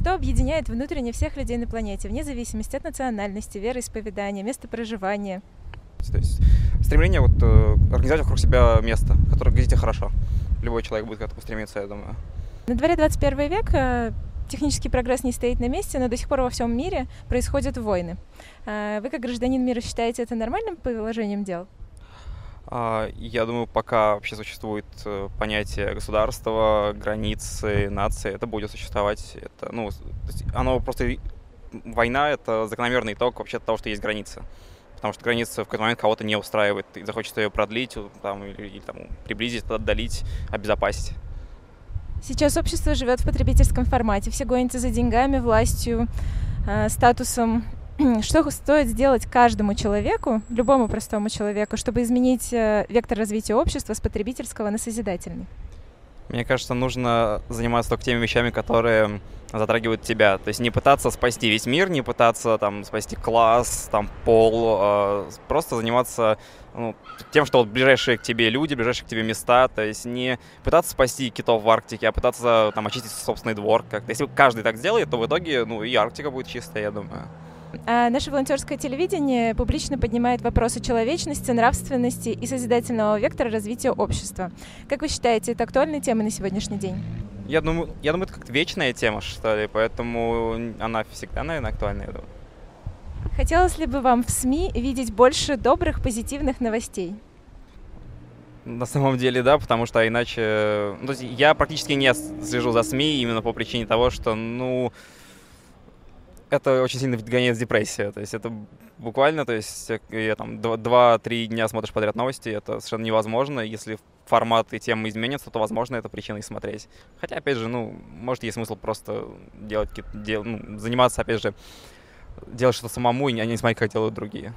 Что объединяет внутренне всех людей на планете, вне зависимости от национальности, вероисповедания, места проживания? То есть стремление вот э, организовать вокруг себя место, которое где хорошо. Любой человек будет к этому стремиться, я думаю. На дворе 21 век э, технический прогресс не стоит на месте, но до сих пор во всем мире происходят войны. Э, вы как гражданин мира считаете это нормальным положением дел? А, я думаю, пока вообще существует э, понятие государства, границы, нации, это будет существовать. Это, ну, оно просто война это закономерный итог вообще того, что есть граница потому что граница в какой-то момент кого-то не устраивает, и захочется ее продлить там, или, или там, приблизить, отдалить, обезопасить. Сейчас общество живет в потребительском формате, все гонятся за деньгами, властью, э, статусом. Что стоит сделать каждому человеку, любому простому человеку, чтобы изменить э, вектор развития общества с потребительского на созидательный? Мне кажется, нужно заниматься только теми вещами, которые затрагивают тебя. То есть не пытаться спасти весь мир, не пытаться там спасти класс, там пол, э, просто заниматься ну, тем, что вот ближайшие к тебе люди, ближайшие к тебе места, то есть не пытаться спасти китов в Арктике, а пытаться там очистить собственный двор. Как-то. Если каждый так сделает, то в итоге ну и Арктика будет чистая, я думаю. А наше волонтерское телевидение публично поднимает вопросы человечности, нравственности и созидательного вектора развития общества. Как вы считаете, это актуальная тема на сегодняшний день? Я думаю, я думаю, это как-то вечная тема, что ли, поэтому она всегда, наверное, актуальна, я думаю. Хотелось ли бы вам в СМИ видеть больше добрых, позитивных новостей? На самом деле, да, потому что иначе... Ну, то есть я практически не слежу за СМИ именно по причине того, что, ну, это очень сильно вгоняет в депрессию. То есть это буквально, то есть я там 2-3 дня смотришь подряд новости, это совершенно невозможно. Если формат и темы изменятся, то, возможно, это причина смотреть. Хотя, опять же, ну, может, есть смысл просто делать, дел, ну, заниматься, опять же, делать что-то самому, и не смотреть, как делают другие.